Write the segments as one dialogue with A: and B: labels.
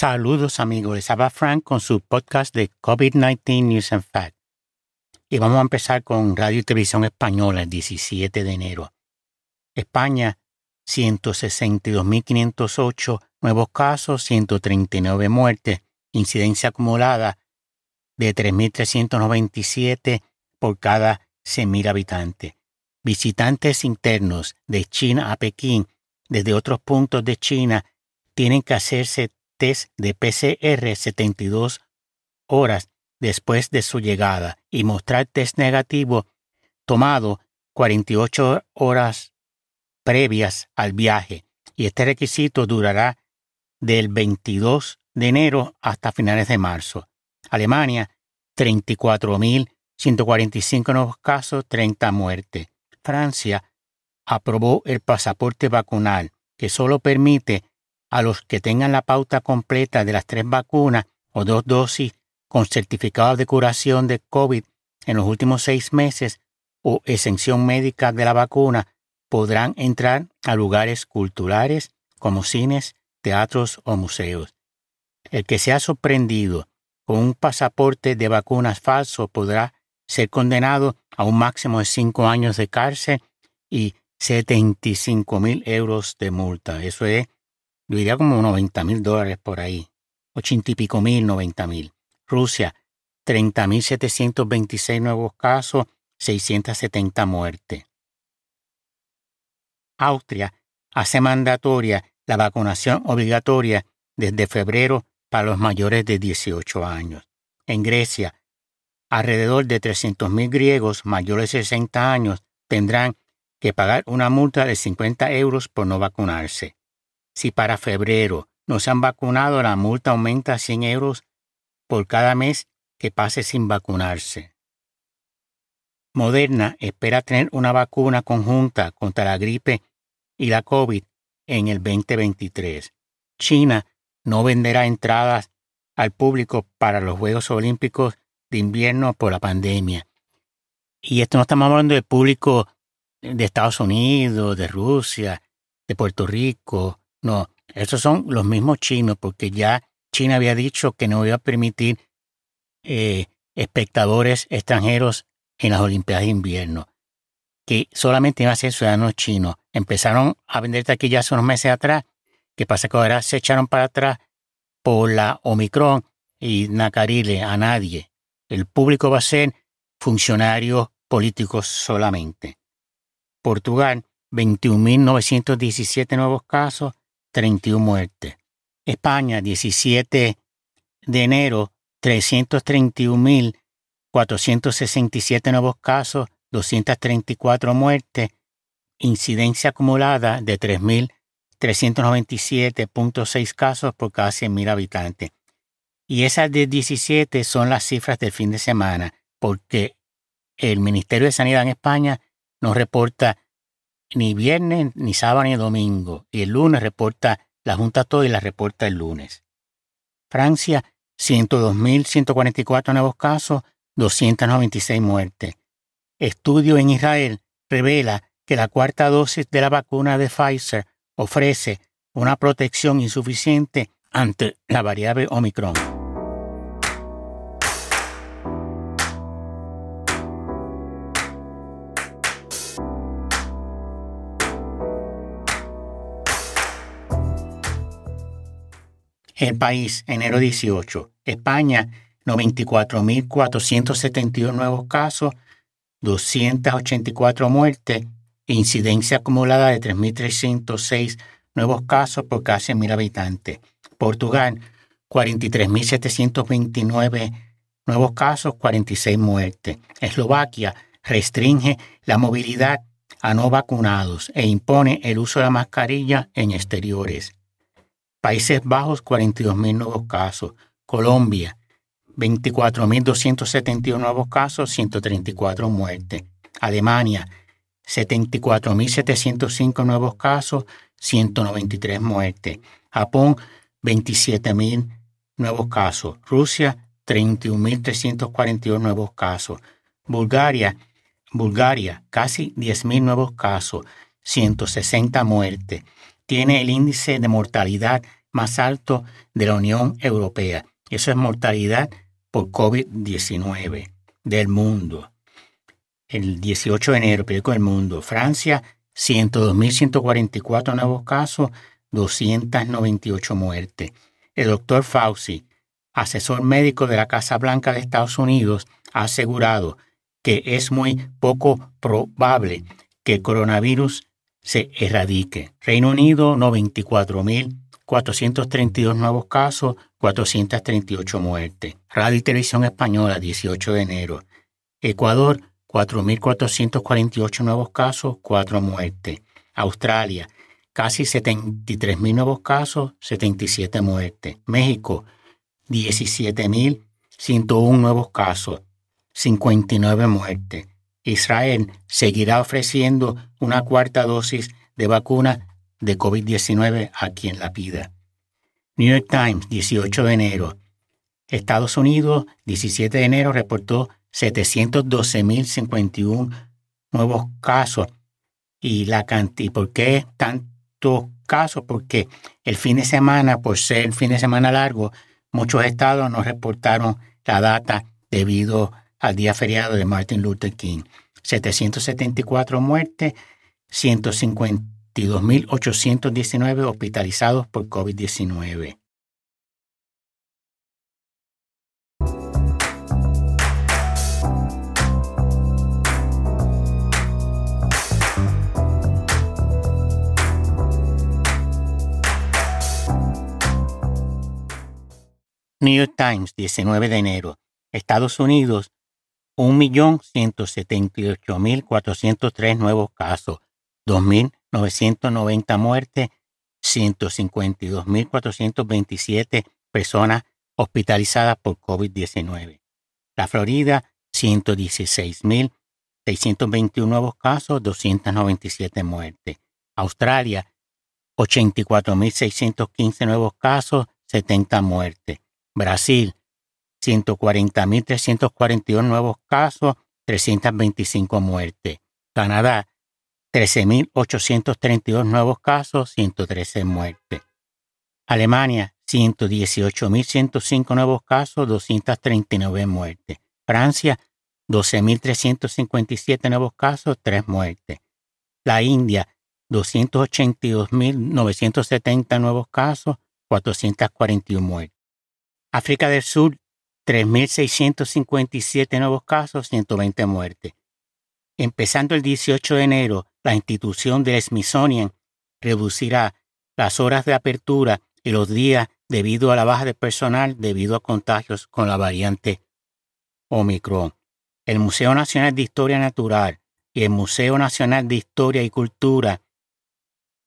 A: Saludos amigos, les habla Frank con su podcast de COVID-19 News and Facts. Y vamos a empezar con Radio y Televisión Española el 17 de enero. España, 162.508 nuevos casos, 139 muertes, incidencia acumulada de 3.397 por cada 100.000 habitantes. Visitantes internos de China a Pekín desde otros puntos de China tienen que hacerse test de PCR 72 horas después de su llegada y mostrar test negativo tomado 48 horas previas al viaje y este requisito durará del 22 de enero hasta finales de marzo. Alemania, 34.145 nuevos casos, 30 muertes. Francia aprobó el pasaporte vacunal, que solo permite a los que tengan la pauta completa de las tres vacunas o dos dosis con certificado de curación de COVID en los últimos seis meses o exención médica de la vacuna podrán entrar a lugares culturales como cines, teatros o museos. El que sea sorprendido con un pasaporte de vacunas falso podrá ser condenado a un máximo de cinco años de cárcel y 75 mil euros de multa. Eso es yo diría como 90 mil dólares por ahí, ochenta y pico mil, 90 mil. Rusia, 30.726 nuevos casos, 670 muertes. Austria hace mandatoria la vacunación obligatoria desde febrero para los mayores de 18 años. En Grecia, alrededor de 300.000 griegos mayores de 60 años tendrán que pagar una multa de 50 euros por no vacunarse. Si para febrero no se han vacunado, la multa aumenta a 100 euros por cada mes que pase sin vacunarse. Moderna espera tener una vacuna conjunta contra la gripe y la COVID en el 2023. China no venderá entradas al público para los Juegos Olímpicos de invierno por la pandemia. Y esto no estamos hablando del público de Estados Unidos, de Rusia, de Puerto Rico, no, esos son los mismos chinos, porque ya China había dicho que no iba a permitir eh, espectadores extranjeros en las Olimpiadas de Invierno, que solamente iban a ser ciudadanos chinos. Empezaron a vender taquillas hace unos meses atrás, que pasa que ahora se echaron para atrás por la Omicron y Nacarile a nadie. El público va a ser funcionarios políticos solamente. Portugal, 21.917 nuevos casos, 31 muertes. España, 17 de enero, 331.467 nuevos casos, 234 muertes, incidencia acumulada de 3.397.6 casos por cada 100.000 habitantes. Y esas de 17 son las cifras del fin de semana, porque el Ministerio de Sanidad en España nos reporta ni viernes, ni sábado, ni domingo. Y el lunes reporta la Junta todo y la reporta el lunes. Francia, 102.144 nuevos casos, 296 muertes. Estudio en Israel revela que la cuarta dosis de la vacuna de Pfizer ofrece una protección insuficiente ante la variable Omicron. El país, enero 18. España, 94.471 nuevos casos, 284 muertes, incidencia acumulada de 3.306 nuevos casos por cada 100.000 habitantes. Portugal, 43.729 nuevos casos, 46 muertes. Eslovaquia restringe la movilidad a no vacunados e impone el uso de la mascarilla en exteriores. Países Bajos, 42.000 nuevos casos. Colombia, 24.271 nuevos casos, 134 muertes. Alemania, 74.705 nuevos casos, 193 muertes. Japón, 27.000 nuevos casos. Rusia, 31.341 nuevos casos. Bulgaria, Bulgaria, casi 10.000 nuevos casos, 160 muertes tiene el índice de mortalidad más alto de la Unión Europea. Eso es mortalidad por COVID-19 del mundo. El 18 de enero, periódico del mundo, Francia, 102.144 nuevos casos, 298 muertes. El doctor Fauci, asesor médico de la Casa Blanca de Estados Unidos, ha asegurado que es muy poco probable que el coronavirus se erradique. Reino Unido, 94.432 nuevos casos, 438 muertes. Radio y Televisión Española, 18 de enero. Ecuador, 4.448 nuevos casos, 4 muertes. Australia, casi 73.000 nuevos casos, 77 muertes. México, 17.101 nuevos casos, 59 muertes. Israel seguirá ofreciendo una cuarta dosis de vacuna de COVID-19 a quien la pida. New York Times, 18 de enero. Estados Unidos, 17 de enero, reportó 712.051 nuevos casos. ¿Y, la ¿Y por qué tantos casos? Porque el fin de semana, por ser fin de semana largo, muchos estados no reportaron la data debido al día feriado de Martin Luther King. 774 muertes, 152.819 hospitalizados por COVID-19. New York Times, 19 de enero. Estados Unidos 1.178.403 nuevos casos, 2.990 muertes, 152.427 personas hospitalizadas por COVID-19. La Florida, 116.621 nuevos casos, 297 muertes. Australia, 84.615 nuevos casos, 70 muertes. Brasil, 140.341 nuevos casos, 325 muertes. Canadá, 13.832 nuevos casos, 113 muertes. Alemania, 118.105 nuevos casos, 239 muertes. Francia, 12.357 nuevos casos, 3 muertes. La India, 282.970 nuevos casos, 441 muertes. África del Sur, 3.657 nuevos casos, 120 muertes. Empezando el 18 de enero, la institución del Smithsonian reducirá las horas de apertura y los días debido a la baja de personal debido a contagios con la variante Omicron. El Museo Nacional de Historia Natural y el Museo Nacional de Historia y Cultura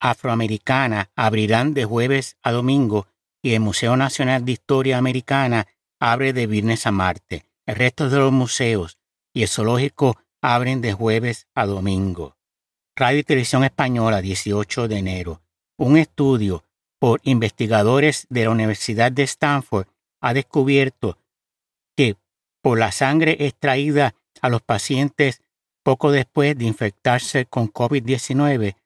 A: Afroamericana abrirán de jueves a domingo y el Museo Nacional de Historia Americana abre de viernes a martes. El resto de los museos y el zoológico abren de jueves a domingo. Radio y Televisión Española, 18 de enero. Un estudio por investigadores de la Universidad de Stanford ha descubierto que por la sangre extraída a los pacientes poco después de infectarse con COVID-19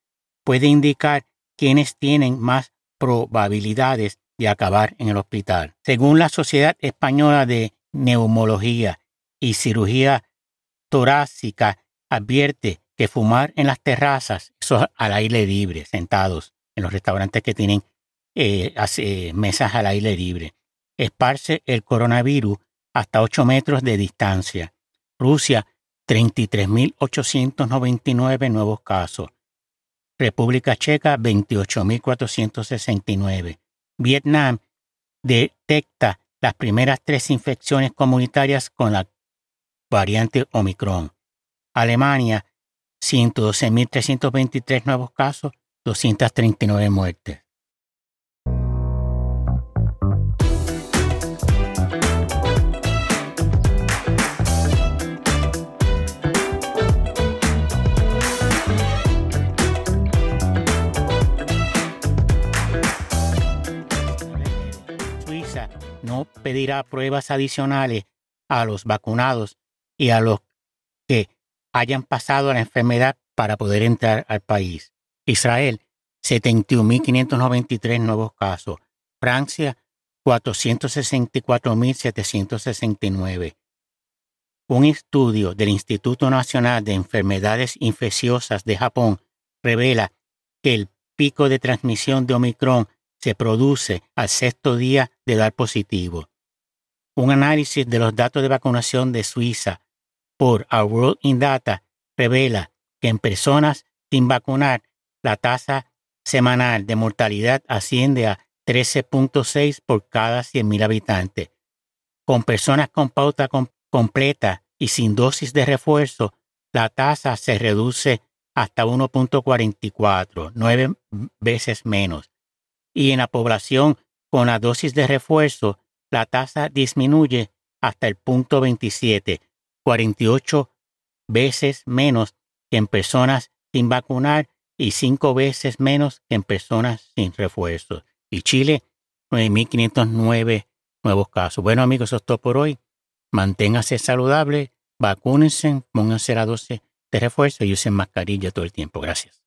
A: puede indicar quiénes tienen más probabilidades de acabar en el hospital. Según la Sociedad Española de Neumología y Cirugía Torácica, advierte que fumar en las terrazas, eso al aire libre, sentados en los restaurantes que tienen eh, mesas al aire libre, esparce el coronavirus hasta 8 metros de distancia. Rusia, 33.899 nuevos casos. República Checa, 28.469. Vietnam detecta las primeras tres infecciones comunitarias con la variante Omicron. Alemania, 112.323 nuevos casos, 239 muertes. Pedirá pruebas adicionales a los vacunados y a los que hayan pasado la enfermedad para poder entrar al país. Israel, 71.593 nuevos casos. Francia, 464.769. Un estudio del Instituto Nacional de Enfermedades Infecciosas de Japón revela que el pico de transmisión de Omicron se produce al sexto día de dar positivo. Un análisis de los datos de vacunación de Suiza por Our World in Data revela que en personas sin vacunar la tasa semanal de mortalidad asciende a 13.6 por cada 100.000 habitantes. Con personas con pauta completa y sin dosis de refuerzo, la tasa se reduce hasta 1.44, nueve veces menos. Y en la población con la dosis de refuerzo, la tasa disminuye hasta el punto 27, 48 veces menos que en personas sin vacunar y cinco veces menos que en personas sin refuerzo. Y Chile, 9.509 nuevos casos. Bueno amigos, eso es todo por hoy. Manténgase saludable, vacúnense, pónganse la dosis de refuerzo y usen mascarilla todo el tiempo. Gracias.